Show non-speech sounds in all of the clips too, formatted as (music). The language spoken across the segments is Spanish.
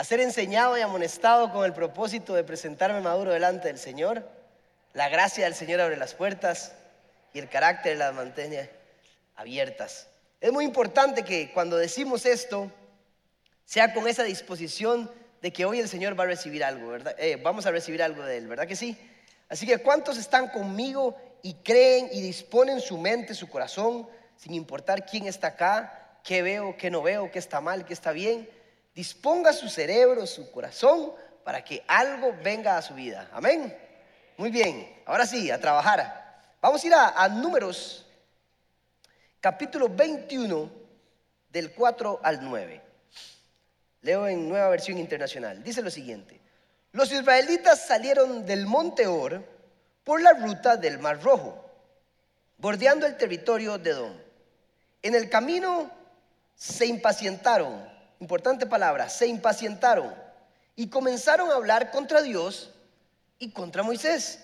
a ser enseñado y amonestado con el propósito de presentarme maduro delante del Señor. La gracia del Señor abre las puertas y el carácter las mantiene abiertas. Es muy importante que cuando decimos esto, sea con esa disposición de que hoy el Señor va a recibir algo, ¿verdad? Eh, vamos a recibir algo de Él, ¿verdad que sí? Así que ¿cuántos están conmigo y creen y disponen su mente, su corazón, sin importar quién está acá, qué veo, qué no veo, qué está mal, qué está bien? Disponga su cerebro, su corazón, para que algo venga a su vida. Amén. Muy bien, ahora sí, a trabajar. Vamos a ir a, números, capítulo 21, del 4 al 9. Leo en nueva versión internacional. Dice lo siguiente. Los israelitas salieron del monte Or por la ruta del Mar Rojo, bordeando el territorio de Edom. En el camino se impacientaron, importante palabra, se impacientaron y comenzaron a hablar contra Dios y contra Moisés.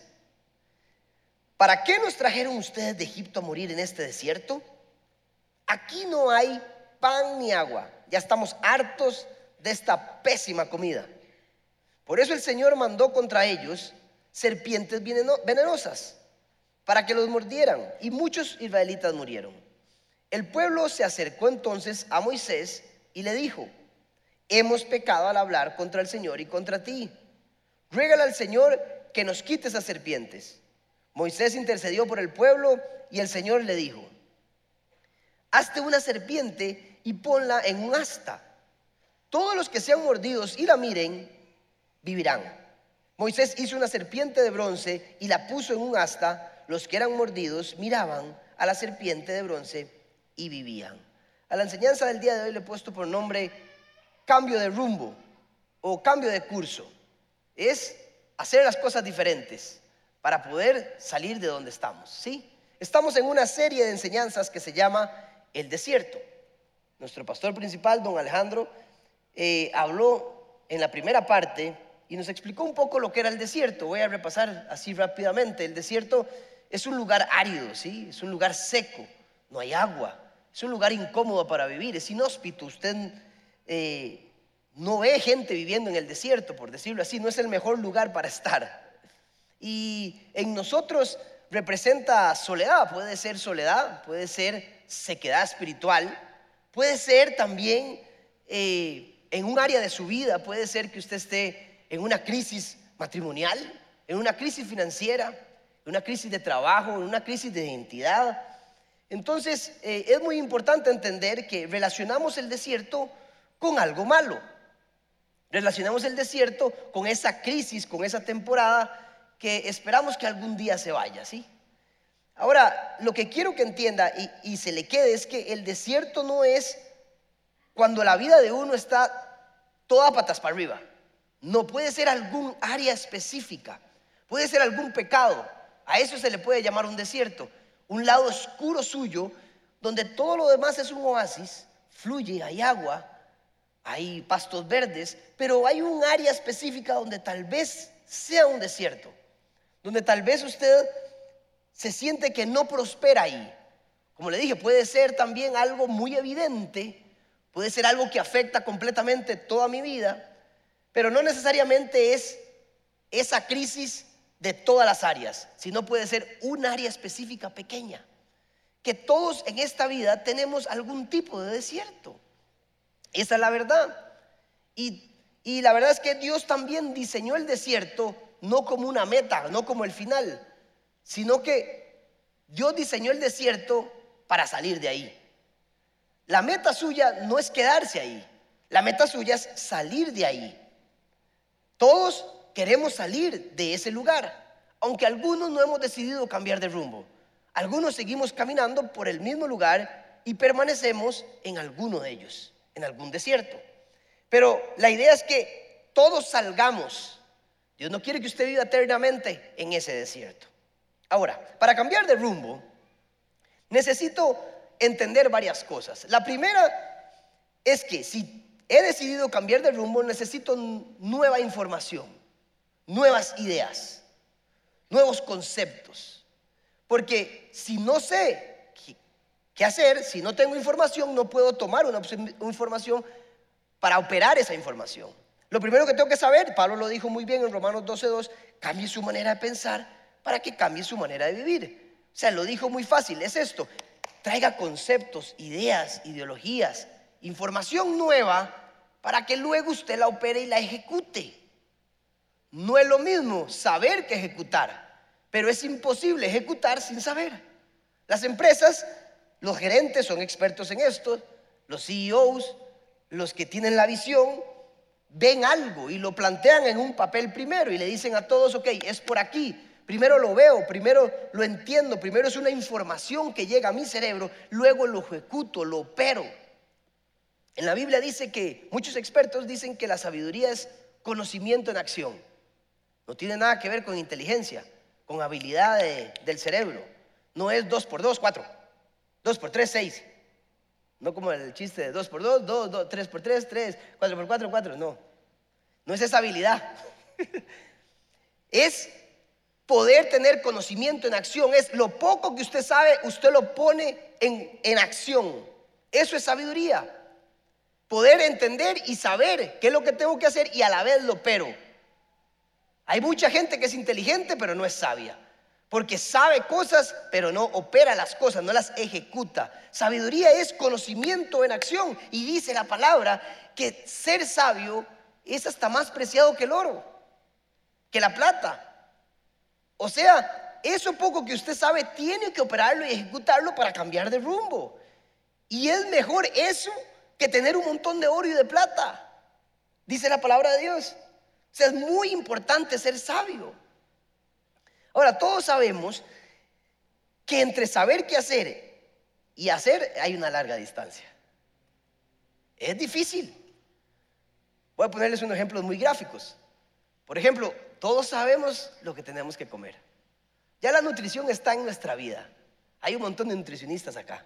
¿Para qué nos trajeron ustedes de Egipto a morir en este desierto? Aquí no hay pan ni agua. Ya estamos hartos de esta pésima comida. Por eso el Señor mandó contra ellos serpientes venenosas para que los mordieran y muchos israelitas murieron. El pueblo se acercó entonces a Moisés y le dijo, hemos pecado al hablar contra el Señor y contra ti. Ruégale al Señor que nos quite esas serpientes. Moisés intercedió por el pueblo y el Señor le dijo, hazte una serpiente y ponla en un asta todos los que sean mordidos y la miren, vivirán. Moisés hizo una serpiente de bronce y la puso en un asta. Los que eran mordidos miraban a la serpiente de bronce y vivían. A la enseñanza del día de hoy le he puesto por nombre cambio de rumbo o cambio de curso. Es hacer las cosas diferentes para poder salir de donde estamos. ¿sí? Estamos en una serie de enseñanzas que se llama El Desierto. Nuestro pastor principal, don Alejandro, eh, habló en la primera parte y nos explicó un poco lo que era el desierto. Voy a repasar así rápidamente. El desierto es un lugar árido, ¿sí? Es un lugar seco, no hay agua. Es un lugar incómodo para vivir, es inhóspito. Usted eh, no ve gente viviendo en el desierto, por decirlo así, no es el mejor lugar para estar. Y en nosotros representa soledad, puede ser soledad, puede ser sequedad espiritual, puede ser también eh, en un área de su vida, puede ser que usted esté en una crisis matrimonial, en una crisis financiera, en una crisis de trabajo, en una crisis de identidad. Entonces, eh, es muy importante entender que relacionamos el desierto con algo malo. Relacionamos el desierto con esa crisis, con esa temporada que esperamos que algún día se vaya, ¿sí? Ahora, lo que quiero que entienda y, y se le quede es que el desierto no es cuando la vida de uno está toda patas para arriba. No puede ser algún área específica, puede ser algún pecado. A eso se le puede llamar un desierto, un lado oscuro suyo donde todo lo demás es un oasis, fluye, hay agua, hay pastos verdes, pero hay un área específica donde tal vez sea un desierto, donde tal vez usted se siente que no prospera ahí. Como le dije, puede ser también algo muy evidente puede ser algo que afecta completamente toda mi vida, pero no necesariamente es esa crisis de todas las áreas, sino puede ser un área específica pequeña. Que todos en esta vida tenemos algún tipo de desierto. Esa es la verdad. Y, y la verdad es que Dios también diseñó el desierto no como una meta, no como el final, sino que Dios diseñó el desierto para salir de ahí. La meta suya no es quedarse ahí, la meta suya es salir de ahí. Todos queremos salir de ese lugar, aunque algunos no hemos decidido cambiar de rumbo. Algunos seguimos caminando por el mismo lugar y permanecemos en alguno de ellos, en algún desierto. Pero la idea es que todos salgamos. Dios no quiere que usted viva eternamente en ese desierto. Ahora, para cambiar de rumbo, necesito entender varias cosas. La primera es que si he decidido cambiar de rumbo, necesito nueva información, nuevas ideas, nuevos conceptos. Porque si no sé qué hacer, si no tengo información, no puedo tomar una información para operar esa información. Lo primero que tengo que saber, Pablo lo dijo muy bien en Romanos 12.2, cambie su manera de pensar para que cambie su manera de vivir. O sea, lo dijo muy fácil, es esto, traiga conceptos, ideas, ideologías, información nueva para que luego usted la opere y la ejecute. No es lo mismo saber que ejecutar, pero es imposible ejecutar sin saber. Las empresas, los gerentes son expertos en esto, los CEOs, los que tienen la visión, ven algo y lo plantean en un papel primero y le dicen a todos, ok, es por aquí. Primero lo veo, primero lo entiendo, primero es una información que llega a mi cerebro, luego lo ejecuto, lo opero. En la Biblia dice que muchos expertos dicen que la sabiduría es conocimiento en acción. No tiene nada que ver con inteligencia, con habilidad del cerebro. No es 2 por 2, 4. 2 por 3, 6. No como el chiste de 2 por 2, 2, 2, 3 por 3, 3, 4 por 4, 4. No. No es esa habilidad. (laughs) es poder tener conocimiento en acción. Es lo poco que usted sabe, usted lo pone en, en acción. Eso es sabiduría. Poder entender y saber qué es lo que tengo que hacer y a la vez lo pero. Hay mucha gente que es inteligente pero no es sabia. Porque sabe cosas pero no opera las cosas, no las ejecuta. Sabiduría es conocimiento en acción. Y dice la palabra que ser sabio es hasta más preciado que el oro, que la plata. O sea, eso poco que usted sabe tiene que operarlo y ejecutarlo para cambiar de rumbo. Y es mejor eso que tener un montón de oro y de plata. Dice la palabra de Dios. Es muy importante ser sabio. Ahora, todos sabemos que entre saber qué hacer y hacer hay una larga distancia. Es difícil. Voy a ponerles unos ejemplos muy gráficos. Por ejemplo, todos sabemos lo que tenemos que comer. Ya la nutrición está en nuestra vida. Hay un montón de nutricionistas acá.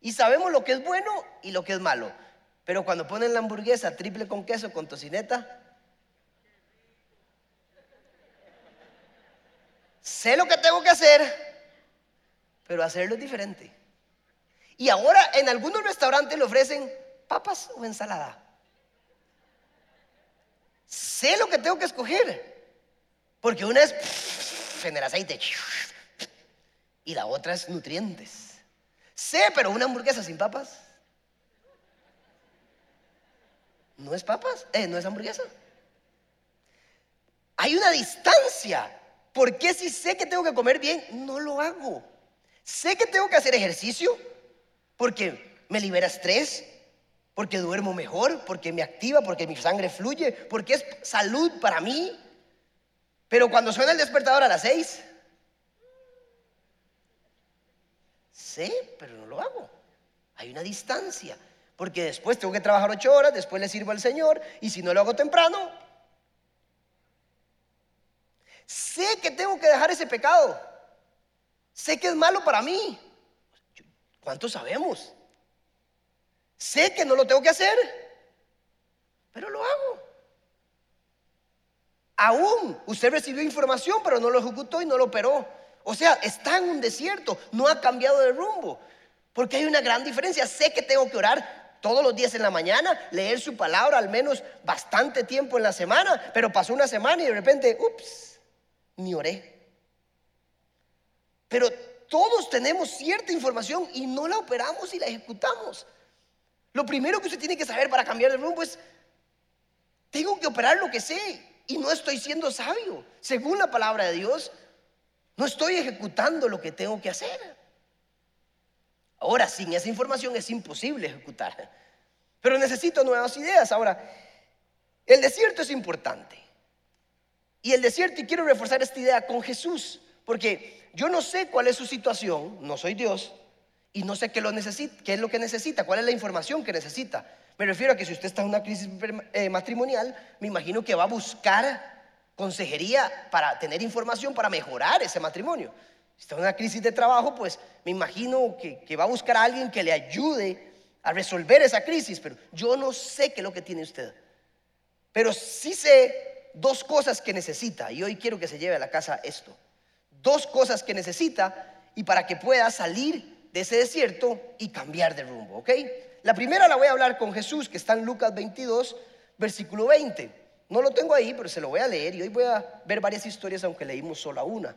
Y sabemos lo que es bueno y lo que es malo. Pero cuando ponen la hamburguesa triple con queso, con tocineta, sé lo que tengo que hacer, pero hacerlo es diferente. Y ahora en algunos restaurantes le ofrecen papas o ensalada. Sé lo que tengo que escoger, porque una es en el aceite y la otra es nutrientes. Sé, pero una hamburguesa sin papas no es papas, eh, no es hamburguesa. Hay una distancia. ¿Por qué si sé que tengo que comer bien, no lo hago? Sé que tengo que hacer ejercicio porque me libera estrés, porque duermo mejor, porque me activa, porque mi sangre fluye, porque es salud para mí. Pero cuando suena el despertador a las seis, Sé, pero no lo hago. Hay una distancia. Porque después tengo que trabajar ocho horas, después le sirvo al Señor, y si no lo hago temprano, sé que tengo que dejar ese pecado. Sé que es malo para mí. ¿Cuántos sabemos? Sé que no lo tengo que hacer, pero lo hago. Aún usted recibió información, pero no lo ejecutó y no lo operó. O sea, está en un desierto, no ha cambiado de rumbo. Porque hay una gran diferencia. Sé que tengo que orar todos los días en la mañana, leer su palabra al menos bastante tiempo en la semana, pero pasó una semana y de repente, ups, ni oré. Pero todos tenemos cierta información y no la operamos y la ejecutamos. Lo primero que usted tiene que saber para cambiar de rumbo es, tengo que operar lo que sé y no estoy siendo sabio. Según la palabra de Dios, no estoy ejecutando lo que tengo que hacer. Ahora, sin esa información es imposible ejecutar. Pero necesito nuevas ideas. Ahora, el desierto es importante. Y el desierto, y quiero reforzar esta idea con Jesús, porque yo no sé cuál es su situación, no soy Dios, y no sé qué, lo necesita, qué es lo que necesita, cuál es la información que necesita. Me refiero a que si usted está en una crisis eh, matrimonial, me imagino que va a buscar consejería para tener información para mejorar ese matrimonio. Si está en una crisis de trabajo, pues me imagino que, va a buscar a alguien que le ayude a resolver esa crisis, pero yo no sé qué es lo que tiene usted. Pero sí sé dos cosas que necesita y hoy quiero que se lleve a la casa esto. Dos cosas que necesita y para que pueda salir de ese desierto y cambiar de rumbo, ¿ok? La primera la voy a hablar con Jesús, que está en Lucas 22, versículo 20. No lo tengo ahí, pero se lo voy a leer y hoy voy a ver varias historias, aunque leímos solo una.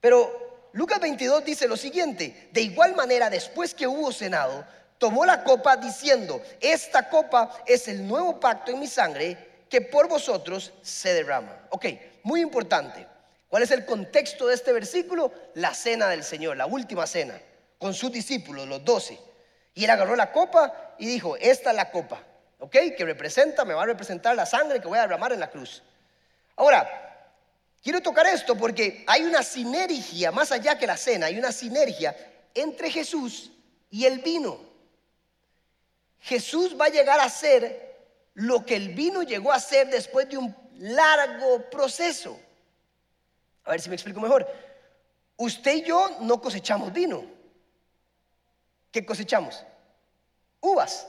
Pero Lucas 22 dice lo siguiente, de igual manera, después que hubo cenado, tomó la copa diciendo, esta copa es el nuevo pacto en mi sangre que por vosotros se derrama. Ok, muy importante. ¿Cuál es el contexto de este versículo? La cena del Señor, la última cena, con sus discípulos, los doce. Y él agarró la copa y dijo, esta es la copa, ¿ok? Que representa, me va a representar la sangre que voy a derramar en la cruz. Ahora, quiero tocar esto porque hay una sinergia, más allá que la cena, hay una sinergia entre Jesús y el vino. Jesús va a llegar a ser lo que el vino llegó a ser después de un largo proceso. A ver si me explico mejor. Usted y yo no cosechamos vino. ¿Qué cosechamos? Uvas.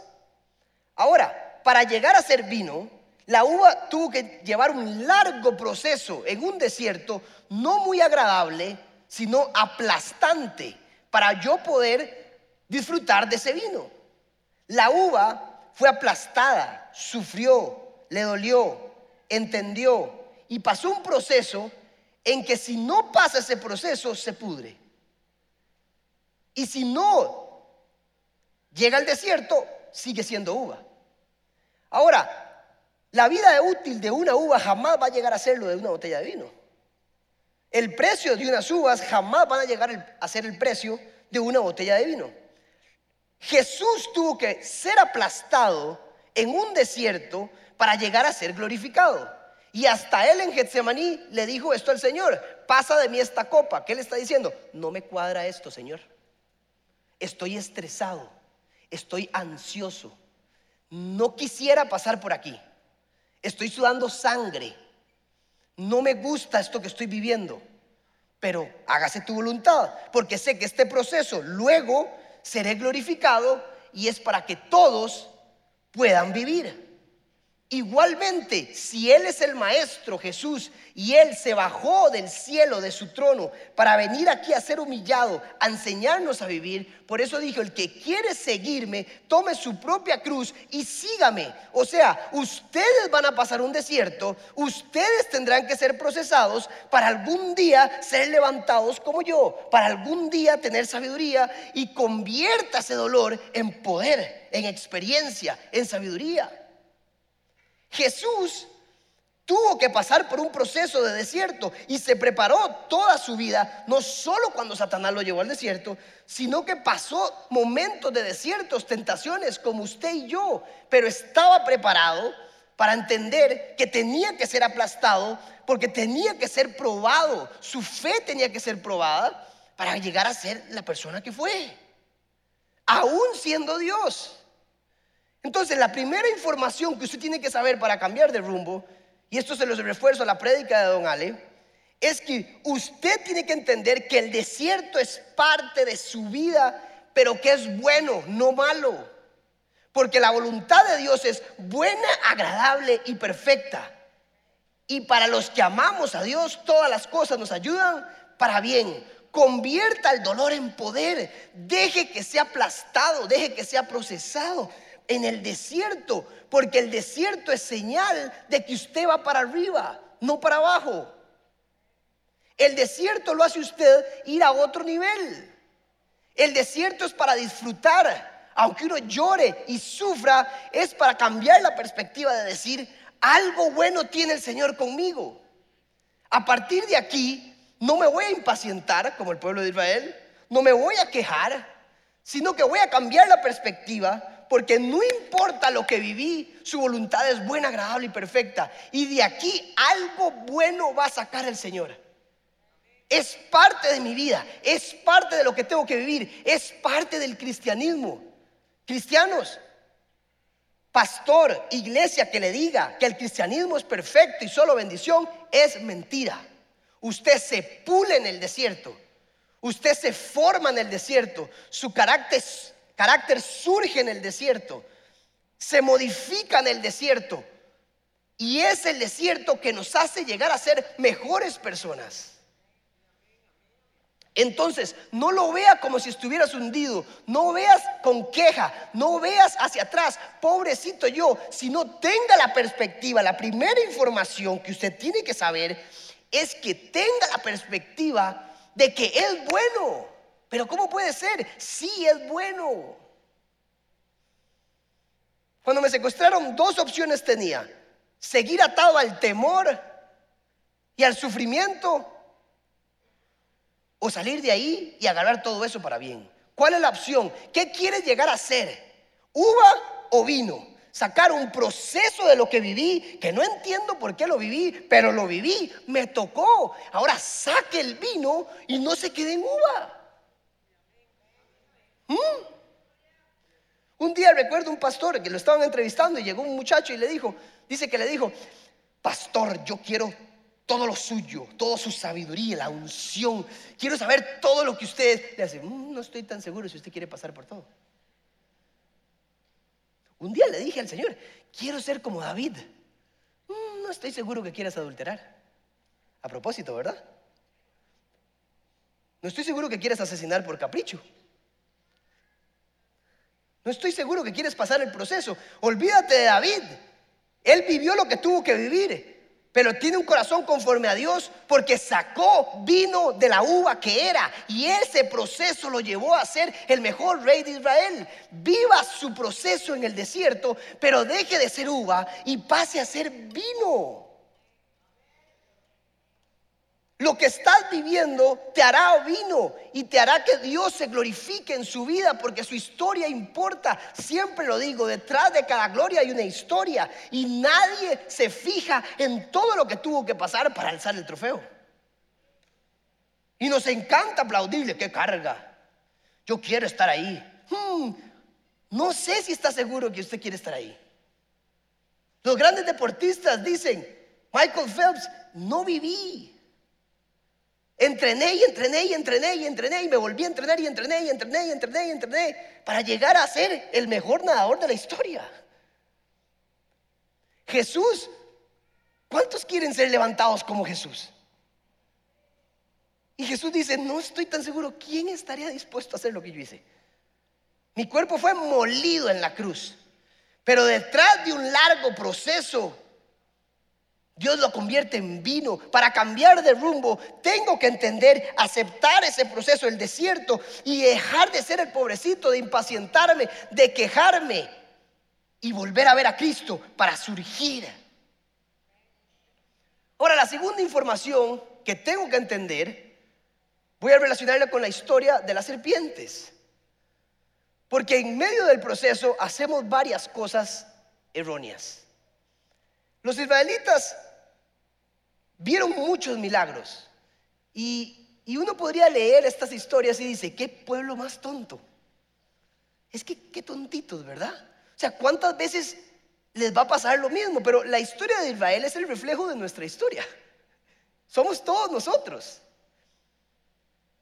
Ahora, para llegar a ser vino, la uva tuvo que llevar un largo proceso en un desierto, no muy agradable, sino aplastante, para yo poder disfrutar de ese vino. La uva fue aplastada, sufrió, le dolió, entendió y pasó un proceso en que si no pasa ese proceso se pudre. Y si no llega al desierto, sigue siendo uva. Ahora, la vida útil de una uva jamás va a llegar a ser lo de una botella de vino. El precio de unas uvas jamás van a llegar a ser el precio de una botella de vino. Jesús tuvo que ser aplastado en un desierto para llegar a ser glorificado. Y hasta él en Getsemaní le dijo esto al Señor, pasa de mí esta copa. ¿Qué le está diciendo? No me cuadra esto, Señor. Estoy estresado, estoy ansioso. No quisiera pasar por aquí. Estoy sudando sangre. No me gusta esto que estoy viviendo. Pero hágase tu voluntad, porque sé que este proceso luego seré glorificado y es para que todos puedan vivir. Igualmente, si Él es el Maestro Jesús y Él se bajó del cielo de su trono para venir aquí a ser humillado, a enseñarnos a vivir, por eso dijo, el que quiere seguirme, tome su propia cruz y sígame. O sea, ustedes van a pasar un desierto, ustedes tendrán que ser procesados para algún día ser levantados como yo, para algún día tener sabiduría y convierta ese dolor en poder, en experiencia, en sabiduría. Jesús tuvo que pasar por un proceso de desierto y se preparó toda su vida, no solo cuando Satanás lo llevó al desierto, sino que pasó momentos de desiertos, tentaciones como usted y yo, pero estaba preparado para entender que tenía que ser aplastado porque tenía que ser probado, su fe tenía que ser probada para llegar a ser la persona que fue, aún siendo Dios. Entonces, la primera información que usted tiene que saber para cambiar de rumbo, y esto se lo refuerzo a la prédica de Don Ale, es que usted tiene que entender que el desierto es parte de su vida, pero que es bueno, no malo. Porque la voluntad de Dios es buena, agradable y perfecta. Y para los que amamos a Dios, todas las cosas nos ayudan para bien. Convierta el dolor en poder. Deje que sea aplastado, deje que sea procesado en el desierto, porque el desierto es señal de que usted va para arriba, no para abajo. El desierto lo hace usted ir a otro nivel. El desierto es para disfrutar. Aunque uno llore y sufra, es para cambiar la perspectiva de decir, algo bueno tiene el Señor conmigo. A partir de aquí, no me voy a impacientar como el pueblo de Israel, no me voy a quejar, sino que voy a cambiar la perspectiva porque no importa lo que viví, su voluntad es buena, agradable y perfecta. Y de aquí algo bueno va a sacar el Señor. Es parte de mi vida, es parte de lo que tengo que vivir, es parte del cristianismo. Cristianos, pastor, iglesia que le diga que el cristianismo es perfecto y solo bendición, es mentira. Usted se pule en el desierto, usted se forma en el desierto, su carácter carácter surge en el desierto, se modifica en el desierto. Y es el desierto que nos hace llegar a ser mejores personas. Entonces, no lo vea como si estuvieras hundido, no veas con queja, no veas hacia atrás, pobrecito yo, sino tenga la perspectiva. La primera información que usted tiene que saber es que tenga la perspectiva de que es bueno. Pero ¿cómo puede ser? Sí es bueno. Cuando me secuestraron, dos opciones tenía. Seguir atado al temor y al sufrimiento o salir de ahí y agarrar todo eso para bien. ¿Cuál es la opción? ¿Qué quieres llegar a ser? ¿Uva o vino? Sacar un proceso de lo que viví, que no entiendo por qué lo viví, pero lo viví, me tocó. Ahora saque el vino y no se quede en uva. ¿Mm? Un día recuerdo un pastor que lo estaban entrevistando y llegó un muchacho y le dijo, dice que le dijo, pastor, yo quiero todo lo suyo, toda su sabiduría, la unción. Quiero saber todo lo que usted le hace. Mm, no estoy tan seguro si usted quiere pasar por todo. Un día le dije al Señor, quiero ser como David. Mm, no estoy seguro que quieras adulterar. A propósito, ¿verdad? No estoy seguro que quieras asesinar por capricho. No estoy seguro que quieres pasar el proceso. Olvídate de David. Él vivió lo que tuvo que vivir pero tiene un corazón conforme a Dios porque sacó vino de la uva que era y ese proceso lo llevó a ser el mejor rey de Israel. Viva su proceso en el desierto, pero deje de ser uva y pase a ser vino. Lo que estás viviendo te hará vino y te hará que Dios se glorifique en su vida porque su historia importa. Siempre lo digo, detrás de cada gloria hay una historia y nadie se fija en todo lo que tuvo que pasar para alzar el trofeo. Y nos encanta aplaudirle, qué carga. Yo quiero estar ahí. Hmm, no sé si está seguro que usted quiere estar ahí. Los grandes deportistas dicen, Michael Phelps, no viví Entrené y entrené y entrené y entrené y me volví a entrenar y entrené y entrené y entrené y entrené para llegar a ser el mejor nadador de la historia. Jesús, ¿cuántos quieren ser levantados como Jesús? Y Jesús dice, no estoy tan seguro, ¿quién estaría dispuesto a hacer lo que yo hice? Mi cuerpo fue molido en la cruz, pero detrás de un largo proceso Dios lo convierte en vino. Para cambiar de rumbo, tengo que entender, aceptar ese proceso, el desierto, y dejar de ser el pobrecito, de impacientarme, de quejarme, y volver a ver a Cristo para surgir. Ahora, la segunda información que tengo que entender, voy a relacionarla con la historia de las serpientes. Porque en medio del proceso hacemos varias cosas erróneas. Los israelitas vieron muchos milagros. Y, uno podría leer estas historias y dice, ¿qué pueblo más tonto? Es que qué tontitos, ¿verdad? O sea, ¿cuántas veces les va a pasar lo mismo? Pero la historia de Israel es el reflejo de nuestra historia. Somos todos nosotros.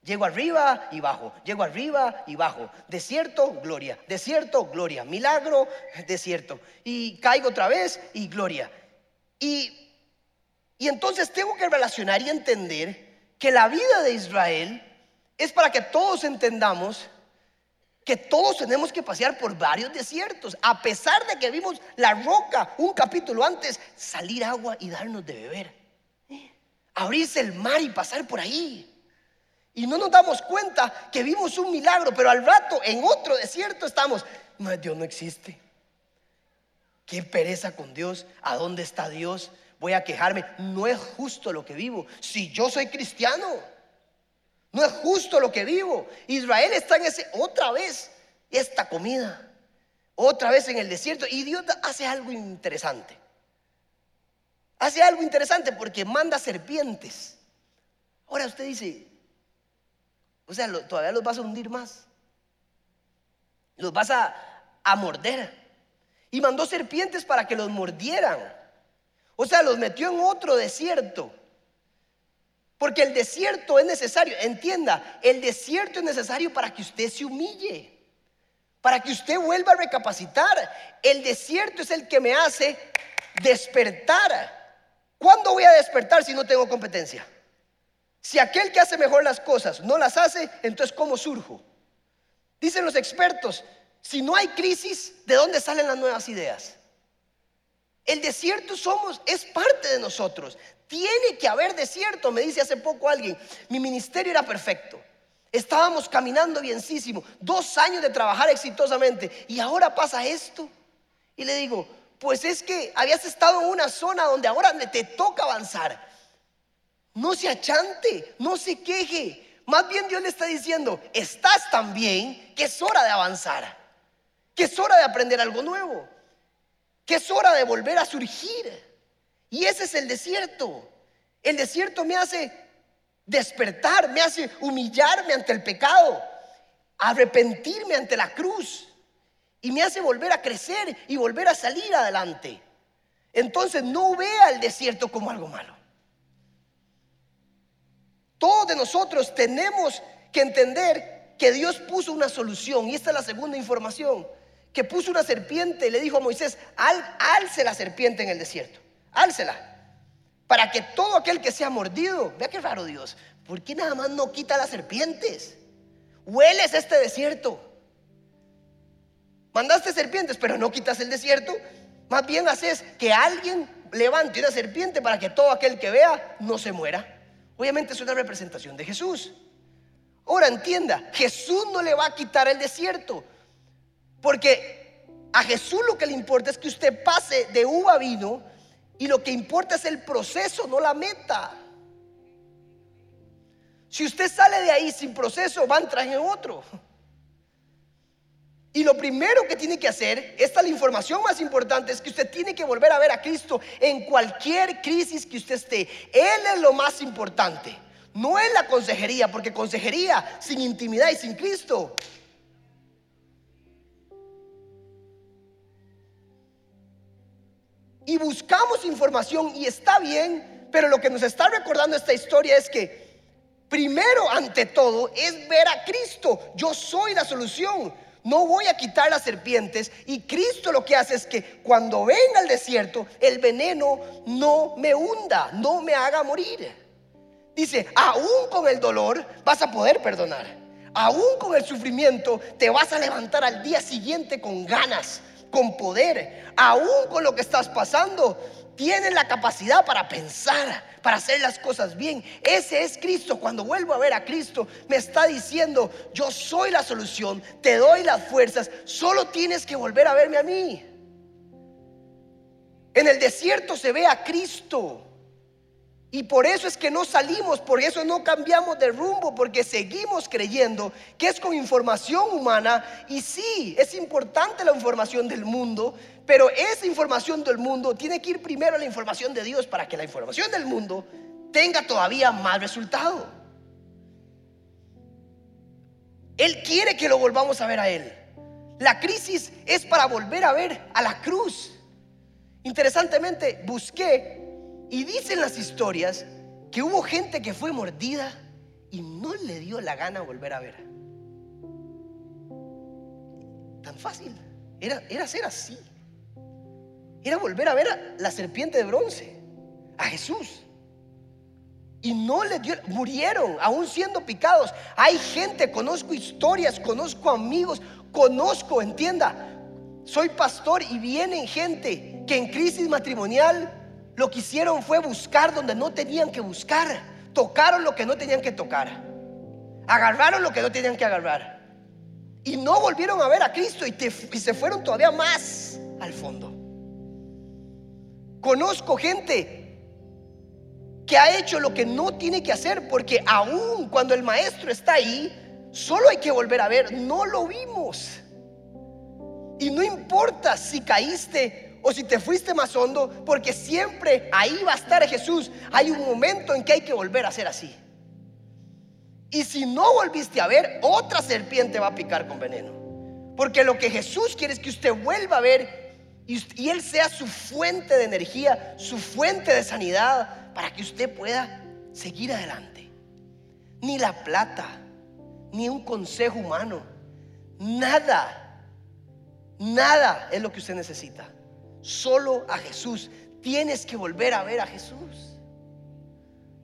Llego arriba y bajo, llego arriba y bajo. Desierto, gloria. Desierto, gloria. Milagro, desierto. Y caigo otra vez y gloria. Y entonces tengo que relacionar y entender que la vida de Israel es para que todos entendamos que todos tenemos que pasear por varios desiertos, a pesar de que vimos la roca un capítulo antes, salir agua y darnos de beber. Abrirse el mar y pasar por ahí. Y no nos damos cuenta que vimos un milagro, pero al rato en otro desierto estamos, Dios no existe. Qué pereza con Dios, ¿a dónde está Dios? voy a quejarme. No es justo lo que vivo. Si yo soy cristiano, no es justo lo que vivo. Israel está en ese, otra vez, esta comida, otra vez en el desierto. Y Dios hace algo interesante. Hace algo interesante porque manda serpientes. Ahora usted dice, o sea, todavía los vas a hundir más. Los vas a, a morder. Y mandó serpientes para que los mordieran. O sea, los metió en otro desierto. Porque el desierto es necesario, entienda, el desierto es necesario para que usted se humille, para que usted vuelva a recapacitar. El desierto es el que me hace despertar. ¿Cuándo voy a despertar si no tengo competencia? Si aquel que hace mejor las cosas no las hace, entonces ¿cómo surjo? Dicen los expertos, si no hay crisis, ¿de dónde salen las nuevas ideas? El desierto somos, es parte de nosotros. Tiene que haber desierto, me dice hace poco alguien. Mi ministerio era perfecto. Estábamos caminando bienísimo, dos años de trabajar exitosamente y ahora pasa esto. Y le digo, pues es que habías estado en una zona donde ahora te toca avanzar. No se achante, no se queje. Más bien Dios le está diciendo, estás tan bien que es hora de avanzar, que es hora de aprender algo nuevo, que es hora de volver a surgir. Y ese es el desierto. El desierto me hace despertar, me hace humillarme ante el pecado, arrepentirme ante la cruz y me hace volver a crecer y volver a salir adelante. Entonces no vea el desierto como algo malo. Todos de nosotros tenemos que entender que Dios puso una solución y esta es la segunda información, que puso una serpiente y le dijo a Moisés, Al, alce la serpiente en el desierto, álcela para que todo aquel que sea mordido, vea qué raro Dios, ¿por qué nada más no quita las serpientes? Hueles este desierto. Mandaste serpientes, pero no quitas el desierto. Más bien haces que alguien levante una serpiente para que todo aquel que vea no se muera. Obviamente es una representación de Jesús. Ahora entienda, Jesús no le va a quitar el desierto. Porque a Jesús lo que le importa es que usted pase de uva a vino y lo que importa es el proceso, no la meta. Si usted sale de ahí sin proceso, va a entrar en otro. Y lo primero que tiene que hacer, esta es la información más importante, es que usted tiene que volver a ver a Cristo en cualquier crisis que usted esté. Él es lo más importante. No es la consejería, porque consejería sin intimidad y sin Cristo y buscamos información y está bien, pero lo que nos está recordando esta historia es que primero, ante todo, es ver a Cristo. Yo soy la solución. No voy a quitar las serpientes y Cristo lo que hace es que cuando venga el desierto, el veneno no me hunda, no me haga morir. Dice, aún con el dolor vas a poder perdonar. Aún con el sufrimiento te vas a levantar al día siguiente con ganas con poder, aún con lo que estás pasando, tienes la capacidad para pensar, para hacer las cosas bien. Ese es Cristo. Cuando vuelvo a ver a Cristo, me está diciendo, yo soy la solución, te doy las fuerzas, solo tienes que volver a verme a mí. En el desierto se ve a Cristo. Y por eso es que no salimos, por eso no cambiamos de rumbo, porque seguimos creyendo que es con información humana. Y sí, es importante la información del mundo, pero esa información del mundo tiene que ir primero a la información de Dios para que la información del mundo tenga todavía más resultado. Él quiere que lo volvamos a ver a Él. La crisis es para volver a ver a la cruz. Interesantemente, busqué y dicen las historias que hubo gente que fue mordida y no le dio la gana volver a ver. Tan fácil. Era, era ser así. Era volver a ver a la serpiente de bronce, a Jesús. Y no le dio, murieron, aún siendo picados. Hay gente, conozco historias, conozco amigos, conozco, entienda. Soy pastor y vienen gente que en crisis matrimonial lo que hicieron fue buscar donde no tenían que buscar. Tocaron lo que no tenían que tocar. Agarraron lo que no tenían que agarrar. Y no volvieron a ver a Cristo y, se fueron todavía más al fondo. Conozco gente que ha hecho lo que no tiene que hacer porque aún cuando el maestro está ahí, solo hay que volver a ver. No lo vimos. Y no importa si caíste o si te fuiste más hondo, porque siempre ahí va a estar Jesús. Hay un momento en que hay que volver a ser así. Y si no volviste a ver, otra serpiente va a picar con veneno. Porque lo que Jesús quiere es que usted vuelva a ver y, y Él sea su fuente de energía, su fuente de sanidad, para que usted pueda seguir adelante. Ni la plata, ni un consejo humano, nada, nada es lo que usted necesita solo a Jesús. Tienes que volver a ver a Jesús.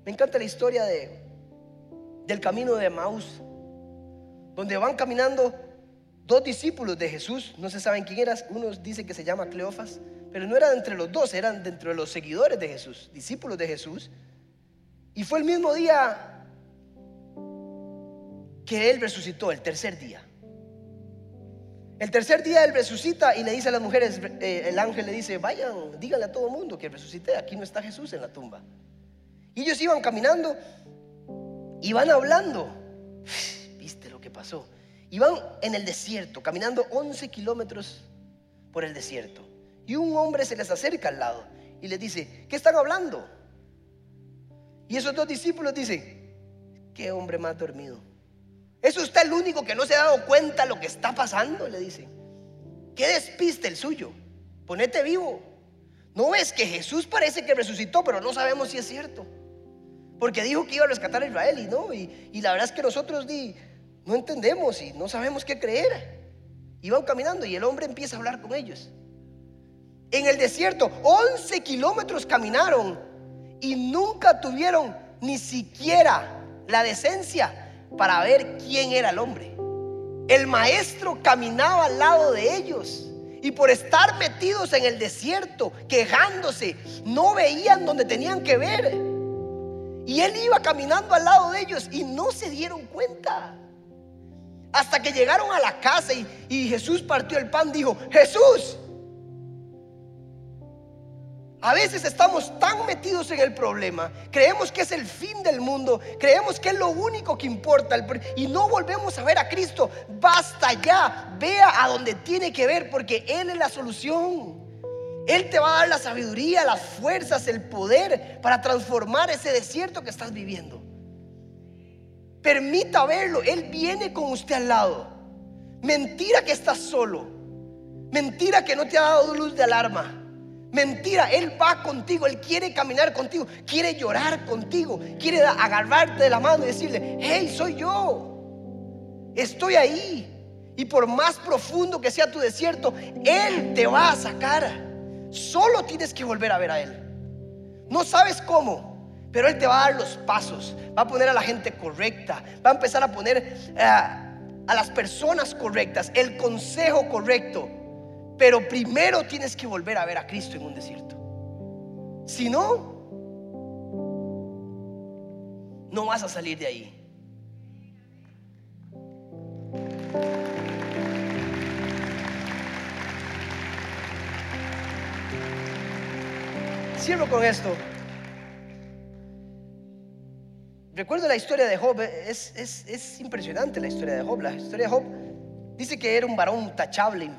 Me encanta la historia de del camino de Maús, donde van caminando dos discípulos de Jesús, no se saben quién eran, uno dice que se llama Cleofas, pero no eran entre los dos, eran dentro de los seguidores de Jesús, discípulos de Jesús. Y fue el mismo día que Él resucitó, el tercer día. El tercer día Él resucita y le dice a las mujeres, eh, el ángel le dice, vayan, díganle a todo el mundo que resucité, aquí no está Jesús en la tumba. Y ellos iban caminando y van hablando. (sighs) ¿Viste lo que pasó? Iban en el desierto, caminando 11 kilómetros por el desierto. Y un hombre se les acerca al lado y les dice, ¿qué están hablando? Y esos dos discípulos dicen, qué hombre más dormido. ¿Es usted el único que no se ha dado cuenta lo que está pasando? Le dicen. ¿Qué despiste el suyo? Ponete vivo. ¿No ves que Jesús parece que resucitó, pero no sabemos si es cierto? Porque dijo que iba a rescatar a Israel y no. Y, la verdad es que nosotros no entendemos y no sabemos qué creer. Iban caminando y el hombre empieza a hablar con ellos. En el desierto, 11 kilómetros caminaron y nunca tuvieron ni siquiera la decencia para ver quién era el hombre. El maestro caminaba al lado de ellos y por estar metidos en el desierto, quejándose, no veían donde tenían que ver. Y él iba caminando al lado de ellos y no se dieron cuenta. Hasta que llegaron a la casa y, Jesús partió el pan, dijo, Jesús, a veces estamos tan metidos en el problema, creemos que es el fin del mundo, creemos que es lo único que importa y no volvemos a ver a Cristo. Basta ya, vea a donde tiene que ver porque Él es la solución. Él te va a dar la sabiduría, las fuerzas, el poder para transformar ese desierto que estás viviendo. Permita verlo, Él viene con usted al lado. Mentira que estás solo. Mentira que no te ha dado luz de alarma. Mentira, Él va contigo, Él quiere caminar contigo, quiere llorar contigo, quiere agarrarte de la mano y decirle, hey, soy yo, estoy ahí. Y por más profundo que sea tu desierto, Él te va a sacar. Solo tienes que volver a ver a Él. No sabes cómo, pero Él te va a dar los pasos, va a poner a la gente correcta, va a empezar a poner eh, a las personas correctas, el consejo correcto pero primero tienes que volver a ver a Cristo en un desierto. Si no, no vas a salir de ahí. Cierro con esto. Recuerdo la historia de Job, es, es impresionante la historia de Job. La historia de Job dice que era un varón tachable,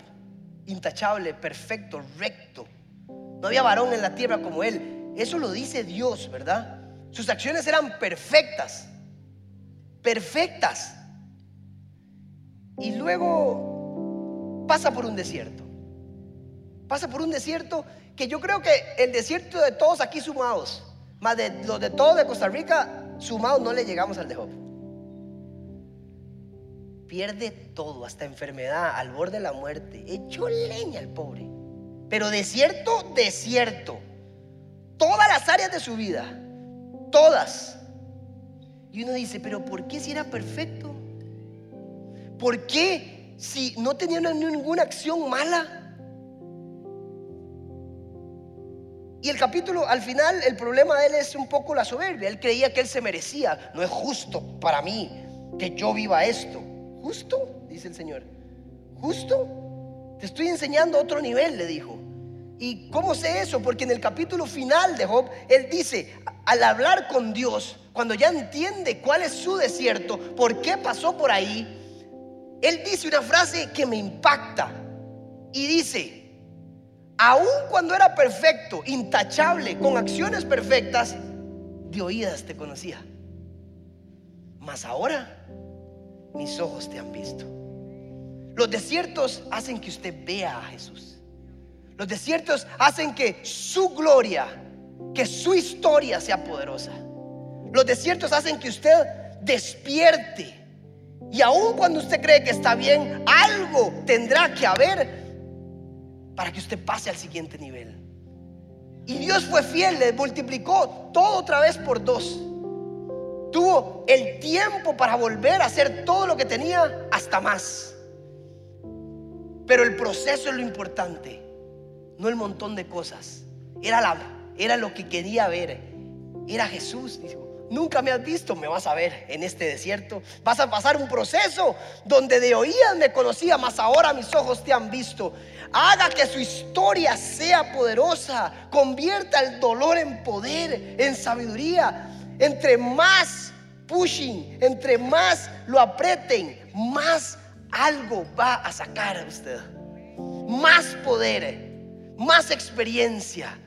intachable, perfecto, recto. No había varón en la tierra como él. Eso lo dice Dios, ¿verdad? Sus acciones eran perfectas, perfectas. Y luego pasa por un desierto. Pasa por un desierto que yo creo que el desierto de todos aquí sumados, más de los de todos de Costa Rica sumados, no le llegamos al de Job pierde todo, hasta enfermedad, al borde de la muerte. Echó leña el pobre. Pero desierto, desierto. Todas las áreas de su vida. Todas. Y uno dice, pero ¿por qué si era perfecto? ¿Por qué si no tenía ninguna acción mala? Y el capítulo, al final, el problema de él es un poco la soberbia. Él creía que él se merecía. No es justo para mí que yo viva esto. Justo, dice el Señor. Justo. Te estoy enseñando otro nivel, le dijo. ¿Y cómo sé eso? Porque en el capítulo final de Job, él dice, al hablar con Dios, cuando ya entiende cuál es su desierto, por qué pasó por ahí, él dice una frase que me impacta. Y dice, aun cuando era perfecto, intachable, con acciones perfectas, de oídas te conocía. Mas ahora mis ojos te han visto. Los desiertos hacen que usted vea a Jesús. Los desiertos hacen que su gloria, que su historia sea poderosa. Los desiertos hacen que usted despierte. Y aun cuando usted cree que está bien, algo tendrá que haber para que usted pase al siguiente nivel. Y Dios fue fiel, le multiplicó todo otra vez por dos. Tuvo el tiempo para volver a hacer todo lo que tenía hasta más. Pero el proceso es lo importante, no el montón de cosas. Era, la, era lo que quería ver. Era Jesús. Nunca me has visto, me vas a ver en este desierto. Vas a pasar un proceso donde de oídas me conocía, mas ahora mis ojos te han visto. Haga que su historia sea poderosa. Convierta el dolor en poder, en sabiduría. Entre más pushing, entre más lo aprieten, más algo va a sacar a usted. Más poder, más experiencia.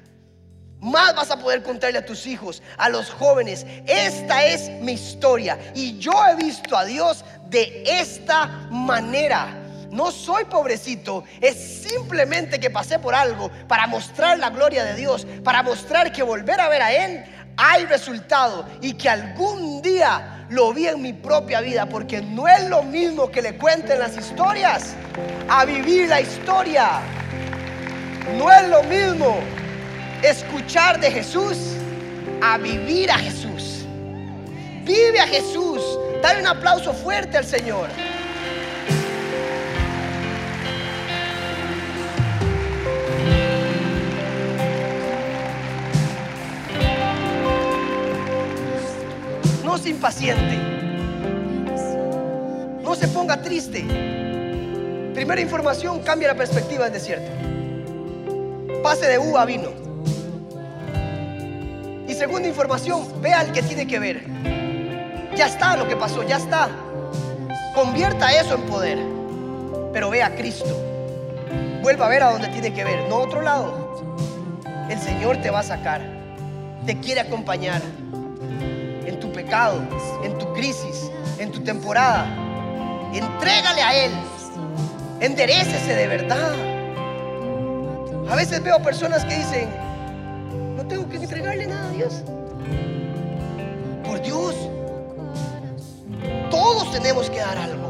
Más vas a poder contarle a tus hijos, a los jóvenes. Esta es mi historia. Y yo he visto a Dios de esta manera. No soy pobrecito, es simplemente que pasé por algo para mostrar la gloria de Dios, para mostrar que volver a ver a Él hay resultado y que algún día lo vi en mi propia vida, porque no es lo mismo que le cuenten las historias a vivir la historia. No es lo mismo escuchar de Jesús a vivir a Jesús. Vive a Jesús. Dale un aplauso fuerte al Señor. No se impaciente. No se ponga triste. Primera información, cambia la perspectiva del desierto. Pase de uva a vino. Y segunda información, vea al que tiene que ver. Ya está lo que pasó, ya está. Convierta eso en poder. Pero vea a Cristo. Vuelva a ver a donde tiene que ver, no a otro lado. El Señor te va a sacar. Te quiere acompañar en tu crisis, en tu temporada. Entrégale a Él. Enderecese de verdad. A veces veo personas que dicen, no tengo que entregarle nada a Dios. Por Dios. Todos tenemos que dar algo.